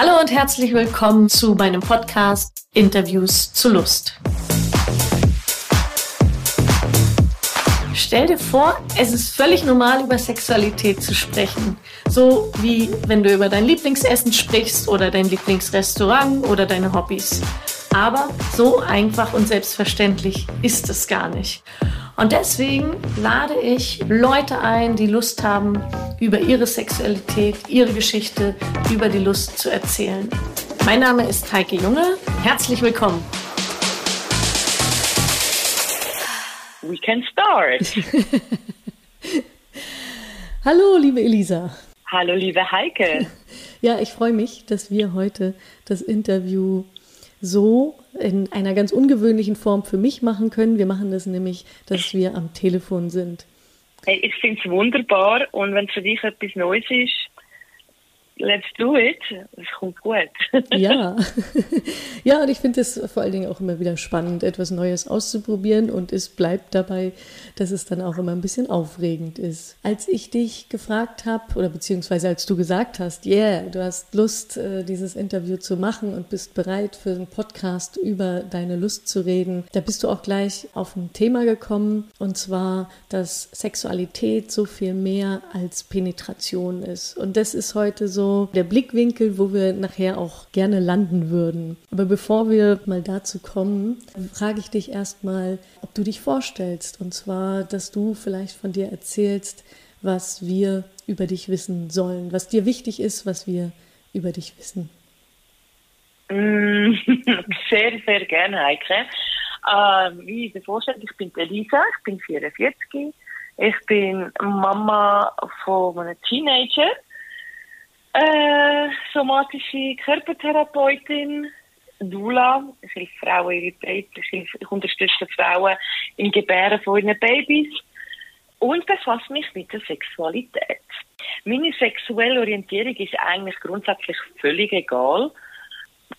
Hallo und herzlich willkommen zu meinem Podcast Interviews zu Lust. Stell dir vor, es ist völlig normal, über Sexualität zu sprechen. So wie wenn du über dein Lieblingsessen sprichst oder dein Lieblingsrestaurant oder deine Hobbys. Aber so einfach und selbstverständlich ist es gar nicht. Und deswegen lade ich Leute ein, die Lust haben, über ihre Sexualität, ihre Geschichte, über die Lust zu erzählen. Mein Name ist Heike Junge. Herzlich willkommen. We can start. Hallo, liebe Elisa. Hallo, liebe Heike. Ja, ich freue mich, dass wir heute das Interview so in einer ganz ungewöhnlichen Form für mich machen können. Wir machen das nämlich, dass wir am Telefon sind. Ich finde es wunderbar und wenn es für dich etwas Neues ist, let's do it. Es kommt gut. ja. ja, und ich finde es vor allen Dingen auch immer wieder spannend, etwas Neues auszuprobieren und es bleibt dabei, dass es dann auch immer ein bisschen aufregend ist. Als ich dich gefragt habe, oder beziehungsweise als du gesagt hast, yeah, du hast Lust, äh, dieses Interview zu machen und bist bereit für einen Podcast über deine Lust zu reden, da bist du auch gleich auf ein Thema gekommen und zwar, dass Sexualität so viel mehr als Penetration ist. Und das ist heute so der Blickwinkel, wo wir nachher auch gerne landen würden. Aber bevor wir mal dazu kommen, frage ich dich erstmal, ob du dich vorstellst. Und zwar, dass du vielleicht von dir erzählst, was wir über dich wissen sollen, was dir wichtig ist, was wir über dich wissen. Mm, sehr, sehr gerne, Heike. Äh, wie ich mir vorstelle, ich bin Elisa, ich bin 44. Ich bin Mama von einem Teenager äh, somatische Körpertherapeutin, Dula. Ich helfe Frauen ihre Babys, ich unterstütze Frauen im Gebären von ihren Babys und befasse mich mit der Sexualität. Meine sexuelle Orientierung ist eigentlich grundsätzlich völlig egal.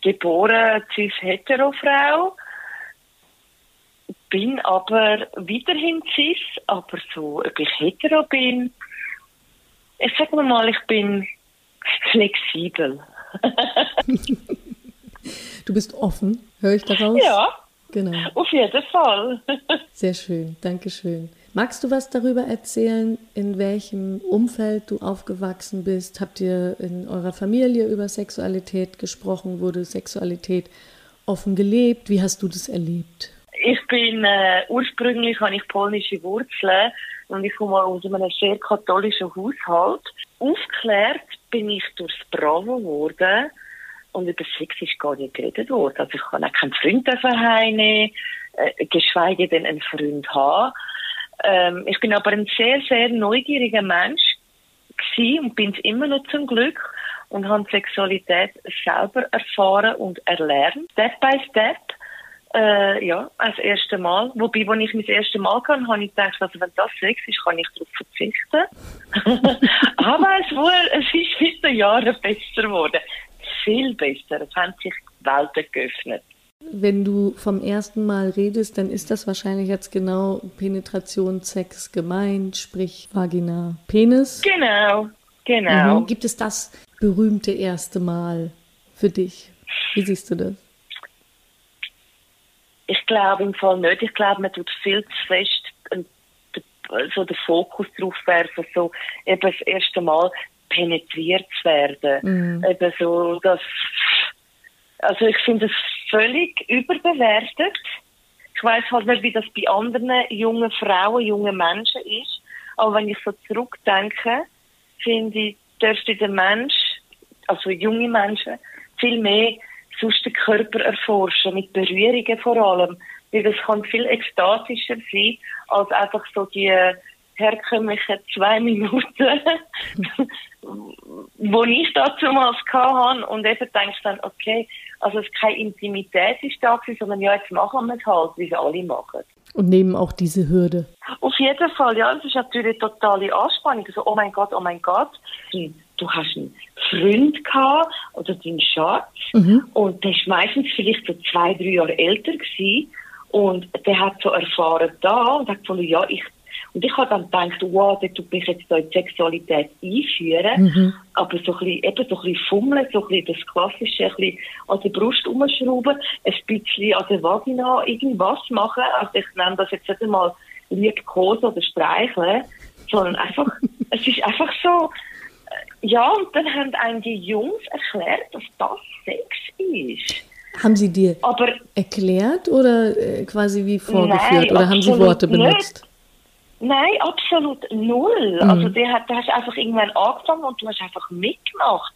Geboren cis-hetero-Frau, bin aber weiterhin cis, aber so, ob ich hetero bin, ich sag mal, ich bin flexibel. du bist offen, höre ich daraus? Ja, genau. auf jeden Fall. Sehr schön, danke schön. Magst du was darüber erzählen, in welchem Umfeld du aufgewachsen bist? Habt ihr in eurer Familie über Sexualität gesprochen? Wurde Sexualität offen gelebt? Wie hast du das erlebt? Ich bin äh, ursprünglich habe ich polnische Wurzeln und ich komme aus einem sehr katholischen Haushalt. Aufgeklärt bin ich durchs Bravo geworden und über Sex ist gar nicht geredet worden. Also ich kann auch keinen Freund heimnehmen, äh, geschweige denn einen Freund haben. Ähm, ich bin aber ein sehr, sehr neugieriger Mensch gewesen und bin es immer noch zum Glück und habe Sexualität selber erfahren und erlernt, Step by Step. Äh, ja, als erste Mal. Wobei, als ich mein erstes Mal kann, habe ich gedacht, also wenn das Sex ist, kann ich darauf verzichten. Aber es, wurde, es ist mit den Jahren besser geworden. Viel besser. Es haben sich Welten geöffnet. Wenn du vom ersten Mal redest, dann ist das wahrscheinlich jetzt genau Penetration, Sex gemeint, sprich Vagina, Penis. Genau, genau. Mhm. Gibt es das berühmte erste Mal für dich? Wie siehst du das? Ich glaube im Fall nicht. Ich glaube, man tut viel zu fest so den Fokus drauf werfen, so eben das erste Mal penetriert zu werden. Mhm. Eben so, dass, also ich finde es völlig überbewertet. Ich weiß halt nicht, wie das bei anderen jungen Frauen, jungen Menschen ist. Aber wenn ich so zurückdenke, finde ich, dürfte der Mensch, also junge Menschen, viel mehr sonst den Körper erforschen, mit Berührungen vor allem. Weil das kann viel ekstatischer sein, als einfach so die herkömmlichen zwei Minuten, wo ich dazu mal hatte und eben denkst dann, okay, also es keine Intimität ist da sondern ja, jetzt machen wir es halt, wie es alle machen. Und nehmen auch diese Hürde. Auf jeden Fall, ja, das ist natürlich eine totale Anspannung. Also, oh mein Gott, oh mein Gott, du hast einen Freund gehabt oder deinen Schatz mhm. und der ist meistens vielleicht so zwei, drei Jahre älter gewesen und der hat so erfahren da und hat gefunden, ja, ich Und ich habe dann gedacht, wow, der tut mich jetzt da in die Sexualität einführen. Mhm. Aber so ein bisschen, eben so ein bisschen fummeln, so ein bisschen das Klassische, ein bisschen an der Brust umschrauben, ein bisschen an der Vagina irgendwas machen. Also ich nenne das jetzt nicht einmal liebkosen oder streicheln, sondern einfach, es ist einfach so, ja, und dann haben einem die Jungs erklärt, dass das Sex ist. Haben Sie dir aber, erklärt oder äh, quasi wie vorgeführt? Nein, oder haben Sie Worte benutzt? Nicht. Nein, absolut null. Mhm. Also der hat, du hast einfach irgendwann angefangen und du hast einfach mitgemacht.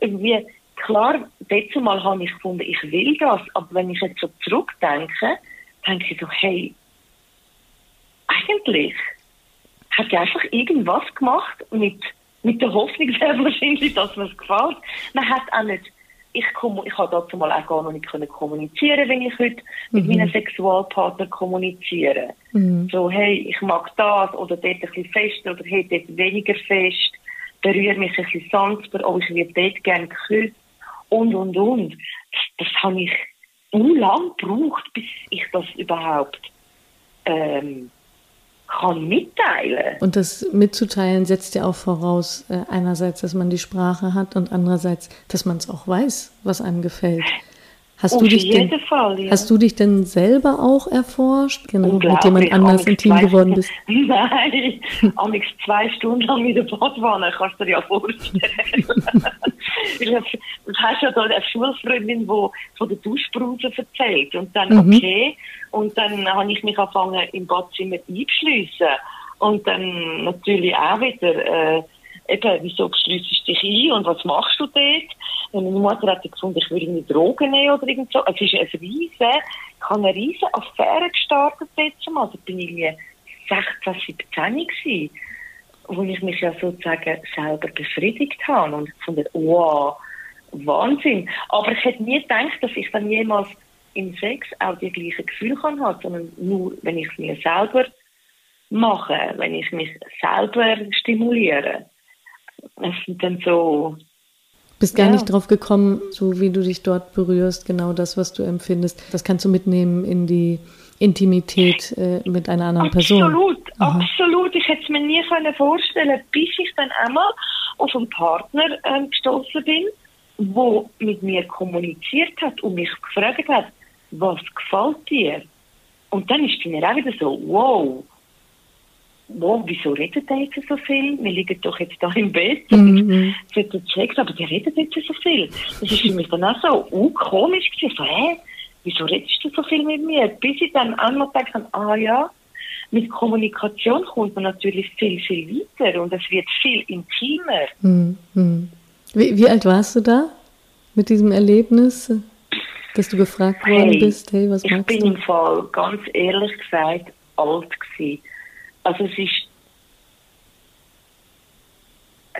Irgendwie, klar, dazu mal habe ich gefunden, ich will das, aber wenn ich jetzt so zurückdenke, denke ich so, hey, eigentlich hat er einfach irgendwas gemacht mit, mit der Hoffnung sehr wahrscheinlich, dass mir es gefällt. Man hat auch nicht ich, ich habe dazu mal auch gar noch nicht können kommunizieren, wenn ich heute mit mhm. meinem Sexualpartner kommuniziere. Mhm. So, hey, ich mag das oder dort ein bisschen fester oder hey, dort weniger fest, berühre mich ein bisschen sanfter, oh, ich würde dort gerne geküsst und, und, und. Das, das habe ich lang gebraucht, bis ich das überhaupt ähm, kann mitteilen. Und das mitzuteilen setzt ja auch voraus, äh, einerseits, dass man die Sprache hat und andererseits, dass man es auch weiß, was einem gefällt. Hast Auf du dich jeden denn, Fall, ja. Hast du dich denn selber auch erforscht, genau, mit jemand anders intim geworden bist? Nein, amix zwei Stunden lang in der Badwanne, kannst du dir ja vorstellen. du hast ja da eine Schulfreundin, die von der Duschbrause erzählt und dann, mhm. okay, und dann habe ich mich angefangen im Badzimmer einzuschliessen und dann natürlich auch wieder, äh, eben, wieso schließt du dich ein und was machst du dort? Und meine Mutter hat gefunden, ich würde irgendwie Drogen nehmen oder irgend so. Es ist ein riesen, ich habe eine riesen Affäre gestartet jetzt mal. Da bin ich irgendwie 16, 17 gewesen, wo ich mich ja sozusagen selber befriedigt habe und gefunden, wow, Wahnsinn. Aber ich hätte nie gedacht, dass ich dann jemals im Sex auch die gleichen Gefühle kann haben, sondern nur, wenn ich es mir selber mache, wenn ich mich selber stimuliere. Es sind dann so bist gar ja. nicht drauf gekommen, so wie du dich dort berührst, genau das, was du empfindest. Das kannst du mitnehmen in die Intimität äh, mit einer anderen absolut, Person. Absolut, absolut. Ich hätte es mir nie vorstellen bis ich dann einmal auf einen Partner ähm, gestoßen bin, der mit mir kommuniziert hat und mich gefragt hat, was gefällt dir? Und dann ist mir auch wieder so, wow, wow, wieso redet der jetzt so viel? Wir liegen doch jetzt da im Bett mhm. ich gecheckt, aber der redet jetzt so viel. Das ist für mich dann auch so uh, komisch gewesen. So, hä, wieso redest du so viel mit mir? Bis ich dann einmal gedacht ah ja, mit Kommunikation kommt man natürlich viel, viel weiter und es wird viel intimer. Mhm. Wie, wie alt warst du da mit diesem Erlebnis? Dass du gefragt worden hey, bist, hey, was du? Ich bin im Fall ganz ehrlich gesagt alt gewesen. Also es ist,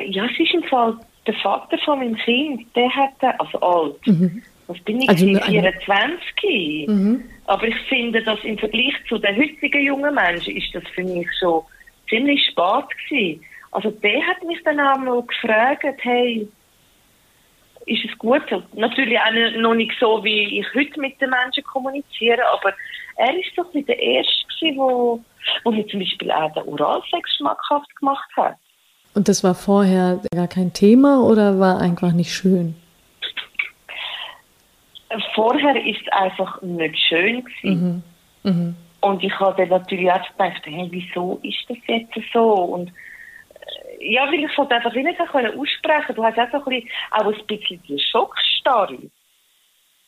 ja, es ist im Fall der Vater von meinem Kind, der hat, also alt, mhm. Was bin ich, also, 24. Mhm. Aber ich finde, dass im Vergleich zu den heutigen jungen Menschen ist das für mich schon ziemlich spät gewesen. Also der hat mich dann auch mal gefragt, hey, ist es gut? Natürlich auch noch nicht so, wie ich heute mit den Menschen kommuniziere, aber er ist doch der Erste gewesen, wo wo mir zum Beispiel auch der Oralsex schmackhaft gemacht hat. Und das war vorher gar kein Thema oder war einfach nicht schön? Vorher ist es einfach nicht schön gewesen. Mhm. Mhm. Und ich habe dann natürlich auch gedacht, hey, wieso ist das jetzt so? Und äh, ja, weil ich es halt einfach nicht aussprechen Du hast auch, so ein bisschen, auch ein bisschen die Schockstarre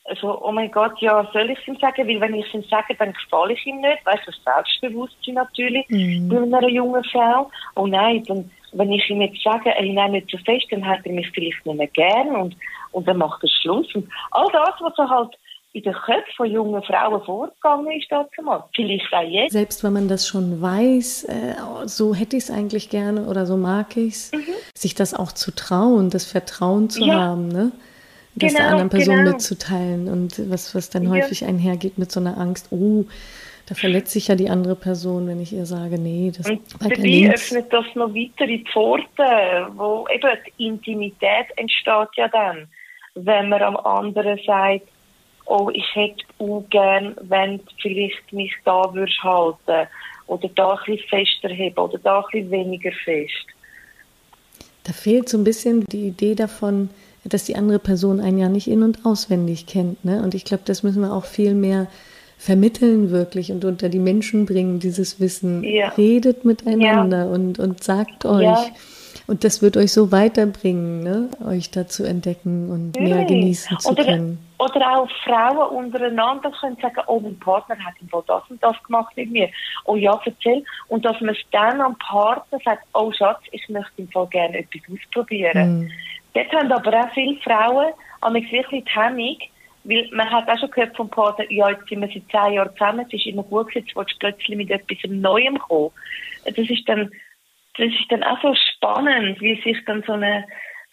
also, oh mein Gott, ja, soll ich es ihm sagen? Weil wenn ich es ihm sage, dann gefalle ich ihm nicht. Weißt du, das Selbstbewusstsein natürlich mhm. bei einer jungen Frau. Oh nein, dann, wenn ich ihm jetzt sage, er nein, nicht so fest, dann hat er mich vielleicht nicht mehr gern und, und dann macht er Schluss. Und all das, was er halt in den Köpfen von jungen Frauen vorgegangen ist dazu mal. Vielleicht auch jetzt. Selbst wenn man das schon weiß, äh, so hätte ich es eigentlich gerne oder so mag ich es, mhm. sich das auch zu trauen, das Vertrauen zu ja. haben, ne? das genau, der anderen Person genau. mitzuteilen und was, was dann ja. häufig einhergeht mit so einer Angst, oh, da verletzt sich ja die andere Person, wenn ich ihr sage, nee, das und dabei links. öffnet das noch weitere Pforten, wo eben die Intimität entsteht ja dann, wenn man am anderen sagt, oh, ich hätte auch gern, wenn du vielleicht mich da würdest halten oder da ein bisschen fester heben oder da ein bisschen weniger fest. Da fehlt so ein bisschen die Idee davon, dass die andere Person einen ja nicht in- und auswendig kennt. Ne? Und ich glaube, das müssen wir auch viel mehr vermitteln wirklich und unter die Menschen bringen, dieses Wissen. Ja. Redet miteinander ja. und, und sagt euch. Ja. Und das wird euch so weiterbringen, ne? euch da zu entdecken und mehr genießen zu oder, können. Oder auch Frauen untereinander können sagen, oh, mein Partner hat im das und das gemacht mit mir. Oh ja, erzähl. Und dass man es dann am Partner sagt, oh Schatz, ich möchte im Fall gerne etwas ausprobieren. Mhm. Dort haben aber auch viele Frauen an wirklich die Hemmung, weil man hat auch schon gehört vom Partner, ja, jetzt sind wir seit zehn Jahren zusammen, es ist immer gut gewesen, jetzt willst du plötzlich mit etwas Neuem kommen. Das ist dann, das ist dann auch so spannend, wie sich dann so eine,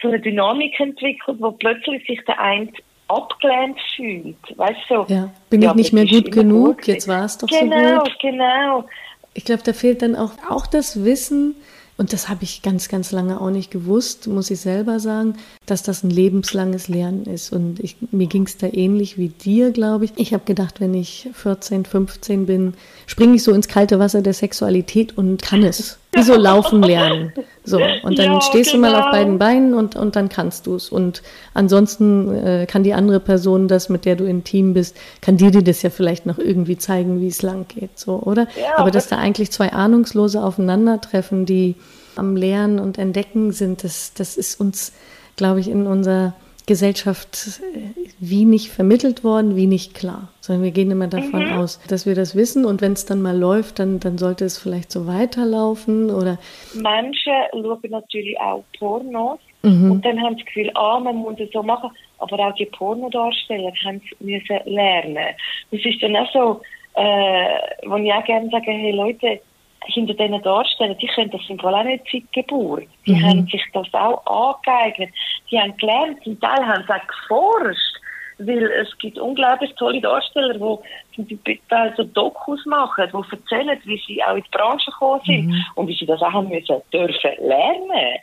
so eine Dynamik entwickelt, wo plötzlich sich der eine abgelehnt fühlt. Weißt du? Ja, bin ja, ich nicht mehr gut genug, gut. jetzt war es doch genau, so gut. Genau, genau. Ich glaube, da fehlt dann auch, auch das Wissen, und das habe ich ganz, ganz lange auch nicht gewusst, muss ich selber sagen, dass das ein lebenslanges Lernen ist. Und ich, mir ging es da ähnlich wie dir, glaube ich. Ich habe gedacht, wenn ich 14, 15 bin, springe ich so ins kalte Wasser der Sexualität und kann es. Wie so laufen lernen. So, und dann ja, stehst genau. du mal auf genau. beiden Beinen und, und dann kannst du es. Und ansonsten äh, kann die andere Person, das, mit der du intim bist, kann dir dir das ja vielleicht noch irgendwie zeigen, wie es lang geht. So, oder? Ja, aber dass da eigentlich zwei Ahnungslose aufeinandertreffen, die am Lernen und Entdecken sind, das, das ist uns, glaube ich, in unserer Gesellschaft äh, wie nicht vermittelt worden, wie nicht klar. Sondern wir gehen immer davon mhm. aus, dass wir das wissen und wenn es dann mal läuft, dann, dann sollte es vielleicht so weiterlaufen oder. Manche schauen natürlich auch Pornos mhm. und dann haben sie das Gefühl, ah, man muss es so machen. Aber auch die Pornodarsteller haben es müssen lernen. Das ist dann auch so, äh, wo ich auch gerne sage, hey Leute, hinter diesen Darstellern, die können das im Fall auch nicht seit Geburt. Die mhm. haben sich das auch angeeignet. Die haben gelernt, zum Teil haben sie auch geforscht. Weil es gibt unglaublich tolle Darsteller, die zum Teil so Dokus machen, die erzählen, wie sie auch in die Branche gekommen sind mhm. und wie sie das auch haben müssen dürfen lernen.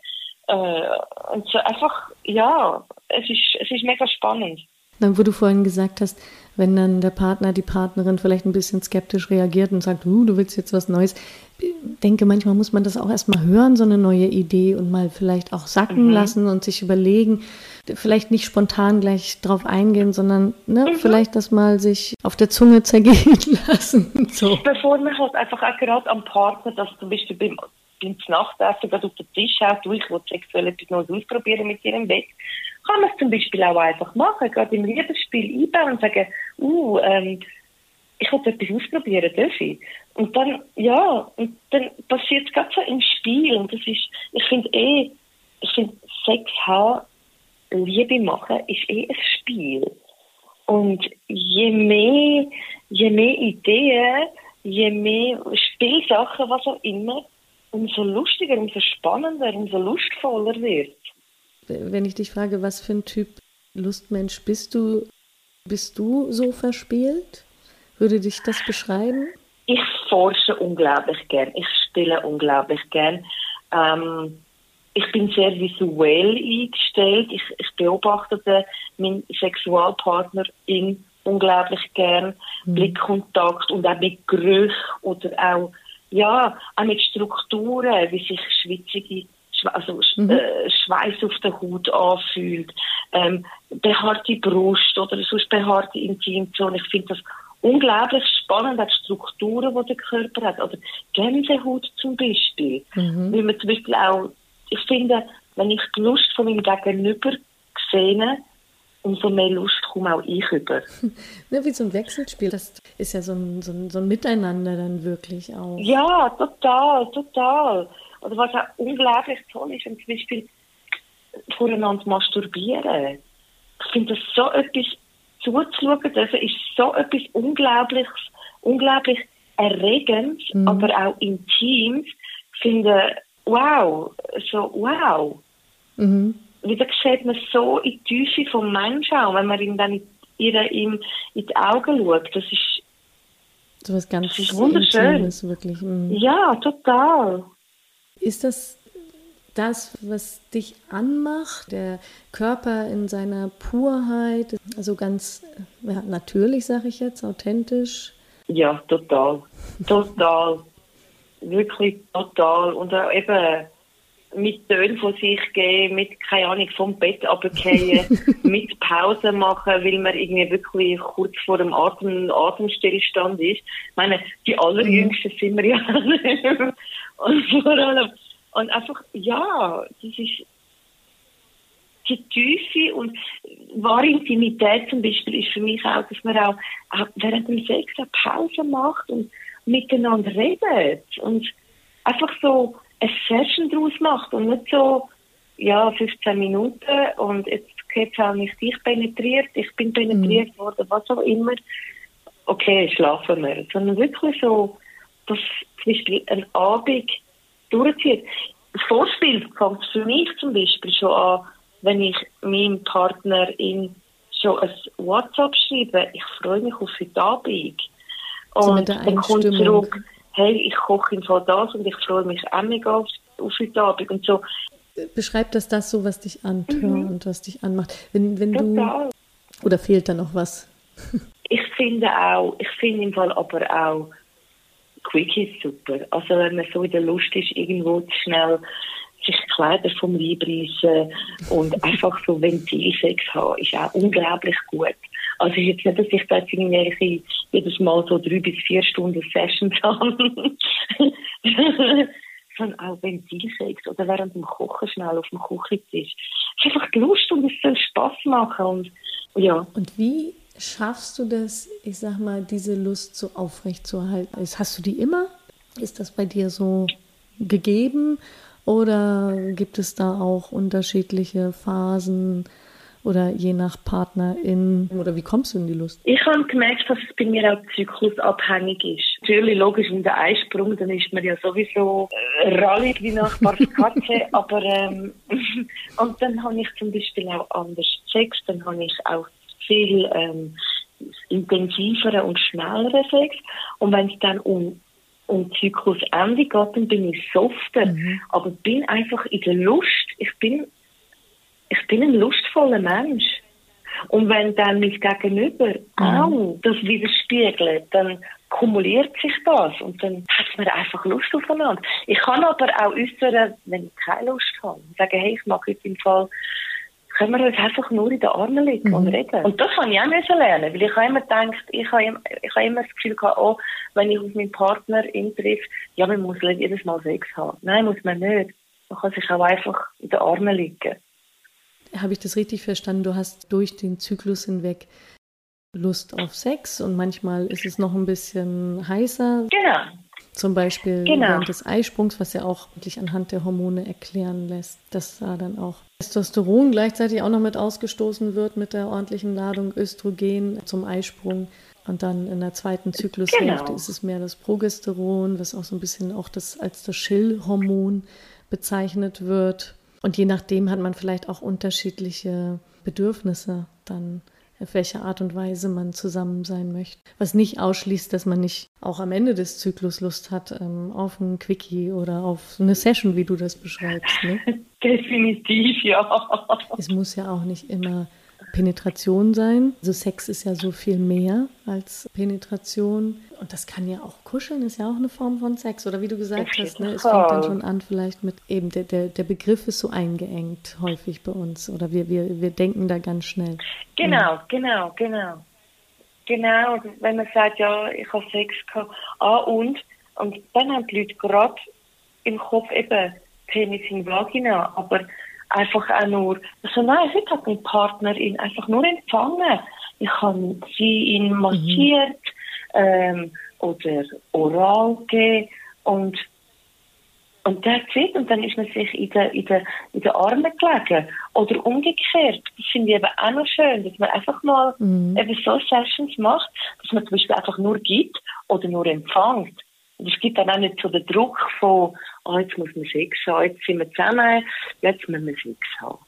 Äh, und so einfach, ja, es ist, es ist mega spannend. Dann, wo du vorhin gesagt hast, wenn dann der Partner, die Partnerin vielleicht ein bisschen skeptisch reagiert und sagt, uh, du willst jetzt was Neues. Ich denke, manchmal muss man das auch erstmal hören, so eine neue Idee und mal vielleicht auch sacken mhm. lassen und sich überlegen, vielleicht nicht spontan gleich drauf eingehen, sondern ne, mhm. vielleicht das mal sich auf der Zunge zergehen lassen. So. Bevor man halt einfach auch gerade am Partner, dass zum Beispiel beim, beim Nachtessen gerade auf den Tisch haut, du, ich will sexuell etwas Neues ausprobieren mit dir im Bett, kann man es zum Beispiel auch einfach machen, gerade im Liebesspiel einbauen und sagen, uh, ähm, ich will etwas ausprobieren, darf ich? Und dann, ja, und dann passiert es gerade so im Spiel und das ist, ich finde eh, ich finde Sex haben, Liebe machen, ist eh ein Spiel. Und je mehr, je mehr Ideen, je mehr Spielsachen, was auch immer, umso lustiger, umso spannender, umso lustvoller wird. Wenn ich dich frage, was für ein Typ Lustmensch bist du, bist du so verspielt? Würde dich das beschreiben? Ich forsche unglaublich gern. Ich spiele unglaublich gern. Ähm, ich bin sehr visuell eingestellt. Ich, ich beobachte meinen Sexualpartner in unglaublich gern. Mhm. Blickkontakt und auch mit Gerüchen oder auch, ja, auch mit Strukturen, wie sich schwitzige also mhm. äh, Schweiß auf der Haut anfühlt, ähm, behaarte Brust oder sonst behaarte Intimzone. Ich finde das unglaublich spannend, auch die Strukturen, die der Körper hat. Oder Gänsehaut zum Beispiel. Mhm. Weil man zum Beispiel auch, ich finde, wenn ich die Lust von meinem Gegenüber sehe, umso mehr Lust komme auch ich über. Ja, wie so ein Wechselspiel. Das ist ja so ein, so, ein, so ein Miteinander dann wirklich auch. Ja, total, total. Oder was auch unglaublich toll ist, zum Beispiel voreinander masturbieren. Ich finde das so etwas zuzuschauen dürfen, ist so etwas Unglaubliches, unglaublich erregend, mhm. aber auch intim. Ich finde, wow, so wow. Mhm. Wieder sieht man so in die Tiefe vom Menschen auch, wenn man ihm dann in, ihre, ihm in die Augen schaut. Das ist, so was ganz das ist wunderschön. Intimes, wirklich. Mhm. Ja, total. Ist das das, was dich anmacht, der Körper in seiner Purheit, also ganz ja, natürlich, sage ich jetzt, authentisch? Ja, total. Total. Wirklich total. Und auch eben mit Tönen von sich geben, mit, keine Ahnung, vom Bett runterfallen, mit Pause machen, weil man irgendwie wirklich kurz vor dem Atem, Atemstillstand ist. Ich meine, die allerjüngsten sind wir ja Und vor allem, und einfach, ja, das ist die Tiefe und wahre Intimität zum Beispiel ist für mich auch, dass man auch, auch während dem Sex eine Pause macht und miteinander redet und einfach so eine Session daraus macht und nicht so, ja, 15 Minuten und jetzt geht auch nicht dich penetriert, ich bin penetriert mhm. worden, was auch immer. Okay, schlafen wir. Sondern wirklich so, dass zum Beispiel ein Abend durchzieht. Das Vorspiel fängt für mich zum Beispiel schon an, wenn ich meinem Partner in schon ein WhatsApp schreibe, ich freue mich auf heute Abend. Und so dann kommt zurück, hey, ich koche in Fall das und ich freue mich auch mega auf, auf heute Abend und so. Beschreib das das so, was dich antört mhm. und was dich anmacht. Wenn, wenn du, oder fehlt da noch was? ich finde auch, ich finde im Fall aber auch Quickies super. Also wenn man so in der Lust ist, irgendwo zu schnell sich Kleider vom Leib reissen und einfach so Ventilsex haben, ist auch unglaublich gut. Also ist jetzt nicht, dass ich da jetzt irgendwie jedes Mal so drei bis vier Stunden Sessions habe. sondern auch Ventilsex oder während dem Kochen schnell auf dem Küchentisch. Es ist einfach die Lust und es soll Spass machen und ja. Und wie schaffst du das, ich sag mal, diese Lust so aufrecht zu erhalten? Hast du die immer? Ist das bei dir so gegeben oder gibt es da auch unterschiedliche Phasen oder je nach Partnerin? Oder wie kommst du in die Lust? Ich habe gemerkt, dass es bei mir auch zyklusabhängig ist. Natürlich, logisch, in der Einsprung, dann ist man ja sowieso äh, rallig wie Nachbars Katze. aber, ähm, und dann habe ich zum Beispiel auch anders Sex, dann habe ich auch viel ähm, intensiveren und schnelleren Sex. Und wenn es dann um um Zyklusende geht, dann bin ich softer. Mhm. Aber bin einfach in der Lust. Ich bin, ich bin ein lustvoller Mensch. Und wenn dann mein Gegenüber mhm. auch das widerspiegelt, dann kumuliert sich das und dann hat man einfach Lust aufeinander. Ich kann aber auch äußern, wenn ich keine Lust habe. Sagen, hey, ich mag heute im Fall können wir uns einfach nur in den Armen liegen mhm. und reden. Und das habe ich auch müssen lernen, weil ich habe immer gedacht, ich habe, immer, ich habe immer das Gefühl gehabt, oh, wenn ich auf meinen Partner treffe, ja, man muss jedes Mal Sex haben. Nein, muss man nicht. Man kann sich auch einfach in den Armen liegen. Habe ich das richtig verstanden? Du hast durch den Zyklus hinweg Lust auf Sex und manchmal ist es noch ein bisschen heißer. Genau. Zum Beispiel genau. während des Eisprungs, was ja auch wirklich anhand der Hormone erklären lässt, dass da dann auch Testosteron gleichzeitig auch noch mit ausgestoßen wird mit der ordentlichen Ladung Östrogen zum Eisprung. Und dann in der zweiten Zyklushälfte genau. ist es mehr das Progesteron, was auch so ein bisschen auch das als das Schillhormon bezeichnet wird. Und je nachdem hat man vielleicht auch unterschiedliche Bedürfnisse dann auf welche Art und Weise man zusammen sein möchte. Was nicht ausschließt, dass man nicht auch am Ende des Zyklus Lust hat ähm, auf ein Quickie oder auf eine Session, wie du das beschreibst. Ne? Definitiv, ja. Es muss ja auch nicht immer Penetration sein. Also Sex ist ja so viel mehr als Penetration. Und das kann ja auch kuscheln, ist ja auch eine Form von Sex. Oder wie du gesagt hast, ne, es fängt dann schon an, vielleicht mit eben der, der, der Begriff ist so eingeengt häufig bei uns. Oder wir, wir, wir denken da ganz schnell. Genau, ja. genau, genau. Genau, wenn man sagt, ja, ich habe Sex gehabt. Ah, und? Und dann haben die Leute gerade im Kopf eben Penis in Vagina. Aber einfach auch nur, also nein, heute hat mein Partner ihn einfach nur empfangen. Ich habe sie ihn massiert mhm. ähm, oder oral gegeben und und that's it. Und dann ist man sich in den, in den, in den Armen gelegen. Oder umgekehrt. Das finde ich eben auch noch schön, dass man einfach mal mhm. eben so Sessions macht, dass man zum Beispiel einfach nur gibt oder nur empfängt. Und es gibt dann auch nicht so den Druck von, oh, jetzt muss man Sex haben, jetzt sind wir zusammen, jetzt müssen wir Sex haben.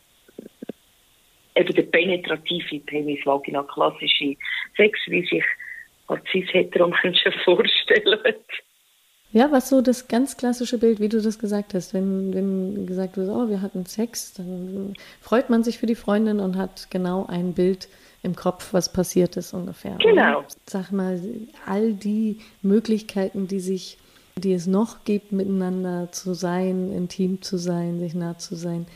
Eben der penetrative Penis, Vagina, klassische Sex, wie sich als cis-hetero-Menschen vorstellen. Ja, was so das ganz klassische Bild, wie du das gesagt hast, wenn, wenn gesagt wird, oh, wir hatten Sex, dann freut man sich für die Freundin und hat genau ein Bild im Kopf, was passiert ist ungefähr. Genau. Sag mal, all die Möglichkeiten, die sich die es noch gibt, miteinander zu sein, intim zu sein, sich nah zu sein,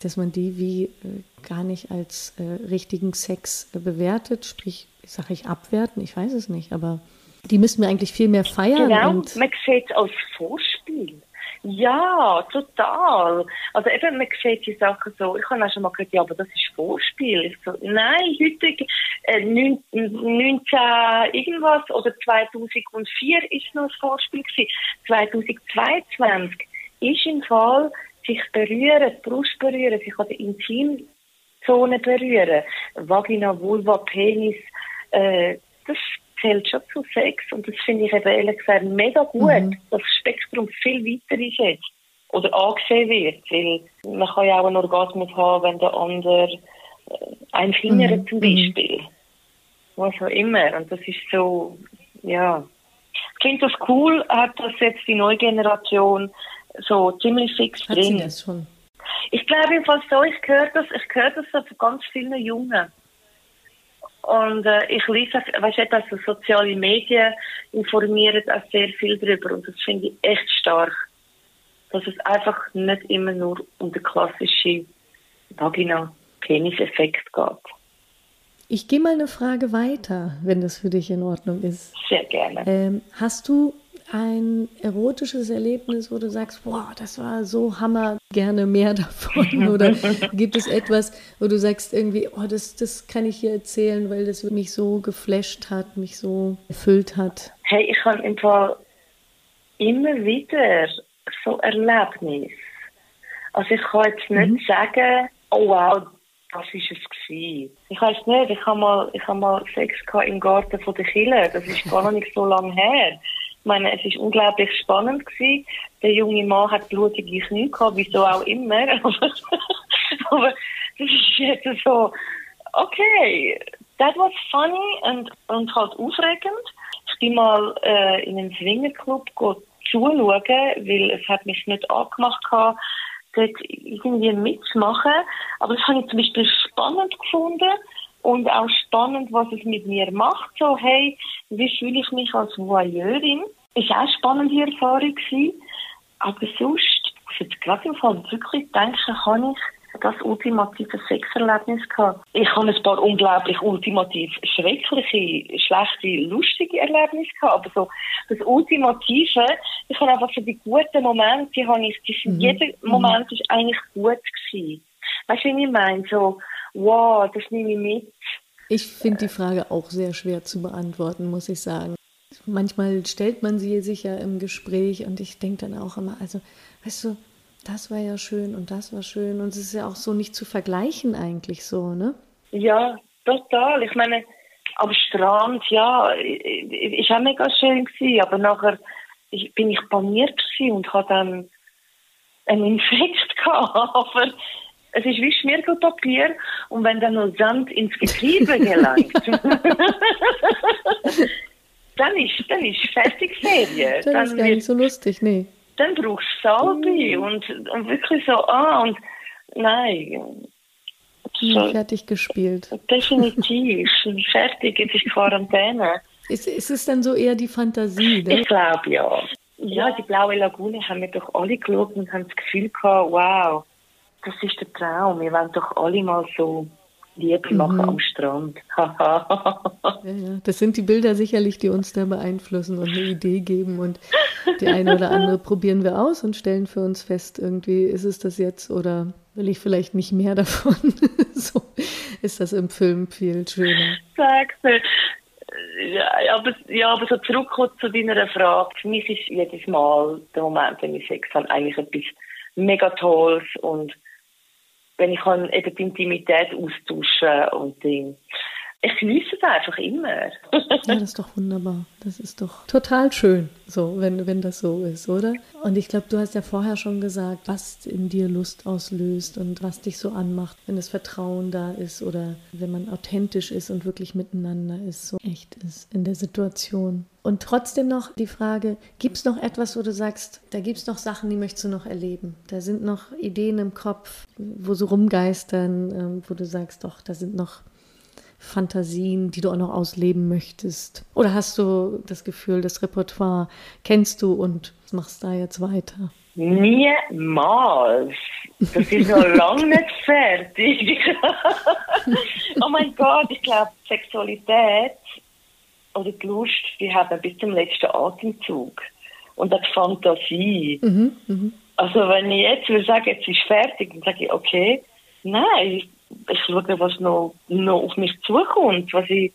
dass man die wie äh, gar nicht als äh, richtigen Sex äh, bewertet, sprich, sage ich abwerten, ich weiß es nicht, aber die müssen wir eigentlich viel mehr feiern. Genau, man sieht es als Vorspiel. Ja, total. Also eben, man sieht die Sachen so, ich habe auch schon mal gesagt, ja, aber das ist Vorspiel. Ich so, nein, heute, äh, 19, 19 irgendwas oder 2004 ist noch ein Vorspiel gewesen. 2022 ist im Fall sich berühren, die Brust berühren, sich an der Intimzone berühren, Vagina, Vulva, Penis, äh, das zählt schon zu Sex und das finde ich eben ehrlich gesagt mega gut, mhm. dass das Spektrum viel weiter ist jetzt oder angesehen wird, weil man kann ja auch einen Orgasmus haben, wenn der andere äh, ein Finger mhm. zum mhm. Beispiel. Was auch immer. Und das ist so, ja. Ich finde das cool, hat das jetzt die neue Generation so ziemlich fix hat drin. Sie das schon? Ich glaube jedenfalls so, ich höre das, ich höre das von ganz vielen Jungen. Und äh, ich lese, weißt du, also soziale Medien informieren auch sehr viel darüber und das finde ich echt stark. Dass es einfach nicht immer nur um den klassischen Vagina-Penis-Effekt geht. Ich gehe mal eine Frage weiter, wenn das für dich in Ordnung ist. Sehr gerne. Ähm, hast du ein erotisches Erlebnis, wo du sagst, boah, das war so hammer, gerne mehr davon? Oder gibt es etwas, wo du sagst irgendwie, oh, das, das kann ich hier erzählen, weil das mich so geflasht hat, mich so erfüllt hat? Hey, ich habe im Fall immer wieder so Erlebnis. Also ich kann jetzt nicht mhm. sagen, oh wow, das ist es gewesen. Ich weiß nicht, ich habe mal, ich habe mal Sex im Garten von der Kille. Das ist gar noch nicht so lange her. Ich meine, es ist unglaublich spannend gewesen. Der junge Mann hat blutige Knie gehabt, wieso auch immer. Aber das ist jetzt so, okay, that was funny und, und halt aufregend. Ich bin mal äh, in einen Swingerclub zuschauen, weil es hat mich nicht angemacht gehabt, dort irgendwie mitzumachen. Aber das habe ich zum Beispiel spannend gefunden und auch spannend, was es mit mir macht. So, hey, wie fühle ich mich als Voyeurin? Ist auch eine spannende Erfahrung gewesen. Aber sonst, jetzt gerade im Fall wirklich denken, kann ich das ultimative Sexerlebnis gehabt. Ich habe ein paar unglaublich ultimativ schreckliche, schlechte, lustige Erlebnisse gehabt. Aber so, das Ultimative, ich habe einfach für die guten Momente, die habe ich, die, mhm. jeder mhm. Moment ist eigentlich gut gewesen. Weißt du, wie ich meine? So, wow, das nehme ich mit. Ich finde die Frage auch sehr schwer zu beantworten, muss ich sagen. Manchmal stellt man sie sich ja im Gespräch und ich denke dann auch immer, also, weißt du, das war ja schön und das war schön und es ist ja auch so nicht zu vergleichen eigentlich so, ne? Ja, total. Ich meine, am Strand, ja, ist auch mega schön gewesen, aber nachher bin ich paniert und hatte dann einen Infekt gehabt. Aber es ist wie Schmirgelpapier und wenn dann noch Sand ins Getriebe gelangt, dann ist, dann ist fertig Ferien. Das dann ist gar nicht so lustig, nee dann brauchst du Salbe mm. und, und wirklich so, ah, und nein. So, fertig gespielt. Definitiv. fertig, jetzt ist Quarantäne. Ist, ist es dann so eher die Fantasie? Ne? Ich glaube ja. Ja, die blaue Lagune haben wir doch alle geschaut und haben das Gefühl gehabt, wow, das ist der Traum. Wir wollen doch alle mal so Liebe machen mhm. am Strand. ja, ja. Das sind die Bilder sicherlich, die uns da beeinflussen und eine Idee geben. Und die eine oder andere probieren wir aus und stellen für uns fest, irgendwie ist es das jetzt oder will ich vielleicht nicht mehr davon. so ist das im Film viel schöner. Sagst du. Ja, aber, ja, aber so zurückkommen zu deiner Frage. Für mich ist jedes Mal der Moment, wenn ich Sex habe, eigentlich etwas mega Tolles und wenn ich kann eben die Intimität austauschen und die, ich genieße es einfach immer. ja, das ist doch wunderbar. Das ist doch total schön, so, wenn, wenn das so ist, oder? Und ich glaube, du hast ja vorher schon gesagt, was in dir Lust auslöst und was dich so anmacht, wenn das Vertrauen da ist oder wenn man authentisch ist und wirklich miteinander ist, so echt ist in der Situation. Und trotzdem noch die Frage, gibt es noch etwas, wo du sagst, da gibt es noch Sachen, die möchtest du noch erleben? Da sind noch Ideen im Kopf, wo so rumgeistern, ähm, wo du sagst, doch, da sind noch Fantasien, die du auch noch ausleben möchtest? Oder hast du das Gefühl, das Repertoire kennst du und machst da jetzt weiter? Niemals. Das ist noch lange nicht fertig. oh mein Gott, ich glaube, Sexualität oder die Lust, die haben bis zum letzten Atemzug. Und auch die Fantasie. Mhm, mh. Also wenn ich jetzt sagen, jetzt ist fertig, dann sage ich, okay, nein, ich, schaue, was noch, noch auf mich zukommt. Was ich,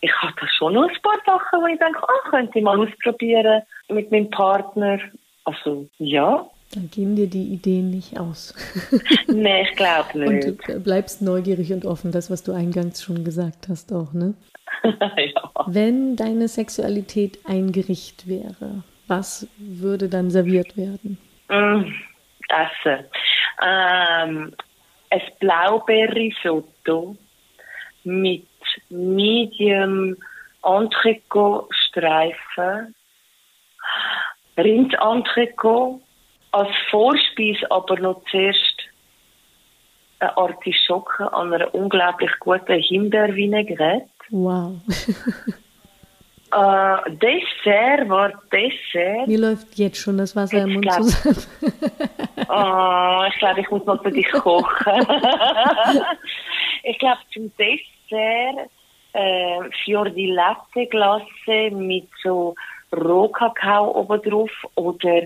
ich habe da schon noch ein paar Sachen, wo ich denke, ah, könnte ich mal ausprobieren mit meinem Partner. Also, ja. Dann gehen dir die Ideen nicht aus. nee, ich glaube nicht. Und du bleibst neugierig und offen, das, was du eingangs schon gesagt hast, auch, ne? ja. Wenn deine Sexualität ein Gericht wäre, was würde dann serviert werden? Mm, essen. Ähm, ein Blaubeerrisotto mit Medium Entrecot-Streifen, Rindentrecot, als Vorspeis aber noch zuerst eine Artischocke an einer unglaublich guten Himbeervinaigrette. Wow. Äh, Dessert war Dessert. Mir läuft jetzt schon das Wasser im Mund zusammen. oh, ich glaube, ich muss noch für dich kochen. ich glaube, zum Dessert äh, Fior di Latte Glasse mit so Rohkakao oben drauf oder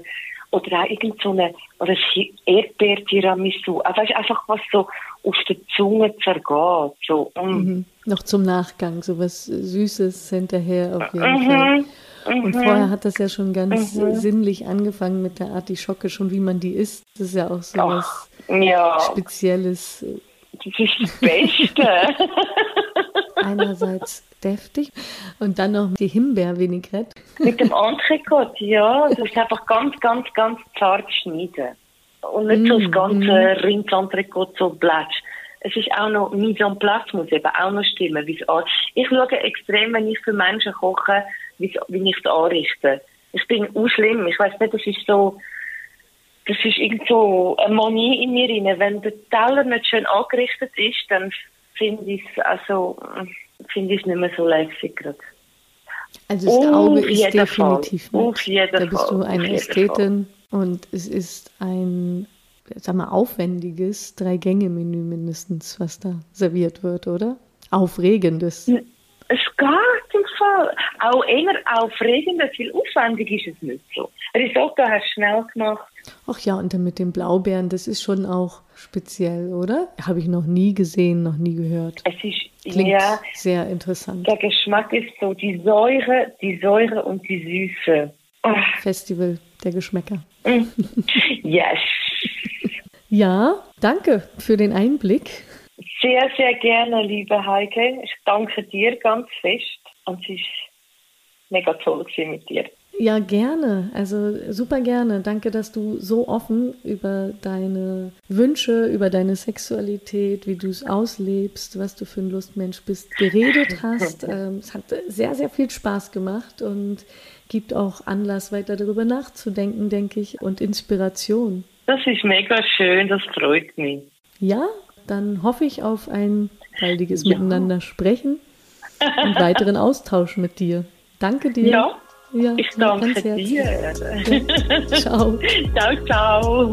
oder auch irgend so eine, oder ein Erdbeer-Tiramisu. Einfach, einfach was so auf der Zunge zergeht. So, mm. mhm. Noch zum Nachgang, so was Süßes hinterher auf jeden mhm. Fall. Und mhm. vorher hat das ja schon ganz mhm. sinnlich angefangen mit der Artischocke, schon wie man die isst. Das ist ja auch so was ja. Spezielles. Das ist das Beste. Einerseits deftig und dann noch die Himbeer-Vinaigrette. Mit dem Entrecot, ja. Das ist einfach ganz, ganz, ganz zart schneiden. Und nicht mm, so das ganze mm. Rindsentrecot so blatsch. Es ist auch noch, mise en place muss eben auch noch stimmen. Wie's ich schaue extrem, wenn ich für Menschen koche, wie ich es anrichte. Ich bin auch schlimm. Ich weiß nicht, das ist so, das ist irgend so eine Manie in mir rein. Wenn der Teller nicht schön angerichtet ist, dann finde ich es also, finde ich nicht mehr so lässig gerade. Also das Auge ist definitiv Fall. mit. da bist du eine Ästhetin und es ist ein, sag mal, aufwendiges Drei-Gänge-Menü mindestens, was da serviert wird, oder? Aufregendes. Es geht Auch eher aufregender, viel aufwendig ist es nicht so. Risotto hast du schnell gemacht. Ach ja, und dann mit den Blaubeeren, das ist schon auch speziell, oder? Habe ich noch nie gesehen, noch nie gehört. Es ist Klingt ja, sehr interessant. Der Geschmack ist so die Säure, die Säure und die Süße. Oh. Festival der Geschmäcker. Mm. yes. ja, danke für den Einblick. Sehr, sehr gerne, liebe Heike. Ich danke dir ganz fest und es ist mega toll mit dir. Ja, gerne. Also super gerne. Danke, dass du so offen über deine Wünsche, über deine Sexualität, wie du es auslebst, was du für ein Lustmensch bist, geredet hast. Ähm, es hat sehr, sehr viel Spaß gemacht und gibt auch Anlass, weiter darüber nachzudenken, denke ich, und Inspiration. Das ist mega schön, das freut mich. Ja, dann hoffe ich auf ein baldiges ja. Miteinander sprechen und weiteren Austausch mit dir. Danke dir. Ja. Ja, ich danke dir. Ja. Ciao. ciao, ciao.